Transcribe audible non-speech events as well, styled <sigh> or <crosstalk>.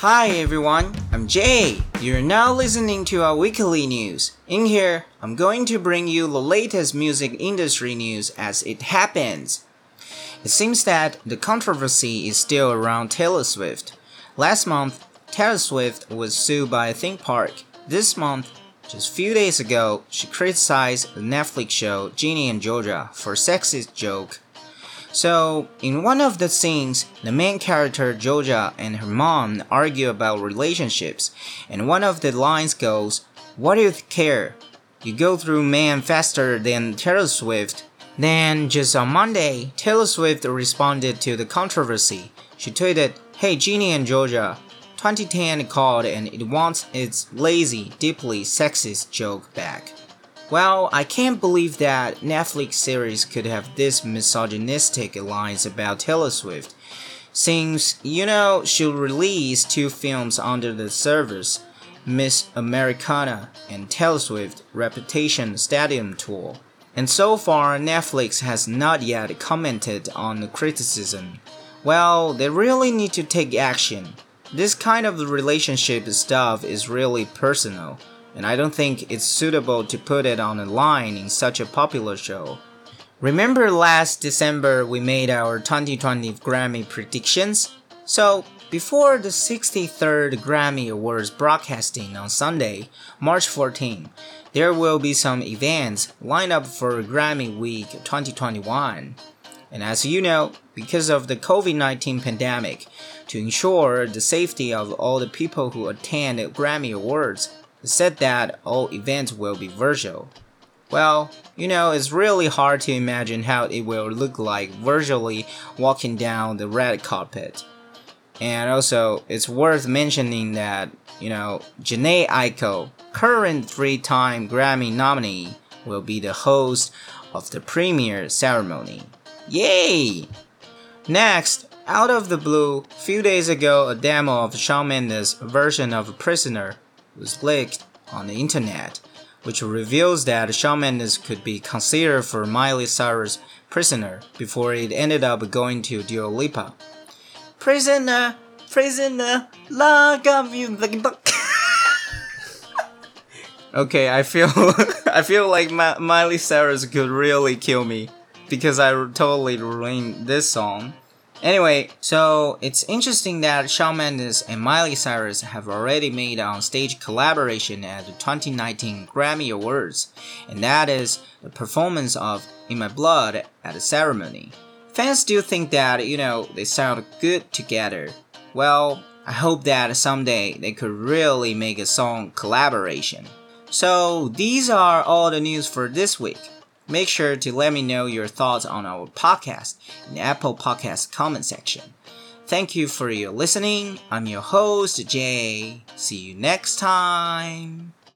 Hi everyone, I'm Jay. You're now listening to our weekly news. In here, I'm going to bring you the latest music industry news as it happens. It seems that the controversy is still around Taylor Swift. Last month, Taylor Swift was sued by theme park. This month, just a few days ago, she criticized the Netflix show Ginny and Georgia for sexist joke so, in one of the scenes, the main character Georgia and her mom argue about relationships, and one of the lines goes, What do you care? You go through man faster than Taylor Swift. Then, just on Monday, Taylor Swift responded to the controversy. She tweeted, Hey Ginny and Georgia, 2010 called and it wants its lazy, deeply sexist joke back. Well, I can't believe that Netflix series could have this misogynistic lines about Taylor Swift. Since, you know, she'll release two films under the service, Miss Americana and Taylor Swift Reputation Stadium Tour. And so far, Netflix has not yet commented on the criticism. Well, they really need to take action. This kind of relationship stuff is really personal and I don't think it's suitable to put it on a line in such a popular show. Remember last December we made our 2020 Grammy predictions? So, before the 63rd Grammy Awards broadcasting on Sunday, March 14, there will be some events lined up for Grammy Week 2021. And as you know, because of the COVID 19 pandemic, to ensure the safety of all the people who attend Grammy Awards, said that all events will be virtual. Well, you know, it's really hard to imagine how it will look like virtually walking down the red carpet. And also, it's worth mentioning that, you know, Jhené Aiko, current three time Grammy nominee, will be the host of the premiere ceremony. Yay! Next, out of the blue, few days ago, a demo of Shawn Mendes' version of Prisoner was leaked on the internet, which reveals that Shawn Mendes could be considered for Miley Cyrus' Prisoner before it ended up going to Dua Lipa. Prisoner, prisoner, lock up you the <laughs> Okay, I feel <laughs> I feel like Ma Miley Cyrus could really kill me because I totally ruined this song. Anyway, so it's interesting that Shawn Mendes and Miley Cyrus have already made on stage collaboration at the 2019 Grammy Awards, and that is the performance of In My Blood at the ceremony. Fans do think that, you know, they sound good together. Well, I hope that someday they could really make a song collaboration. So, these are all the news for this week. Make sure to let me know your thoughts on our podcast in the Apple Podcast comment section. Thank you for your listening. I'm your host, Jay. See you next time.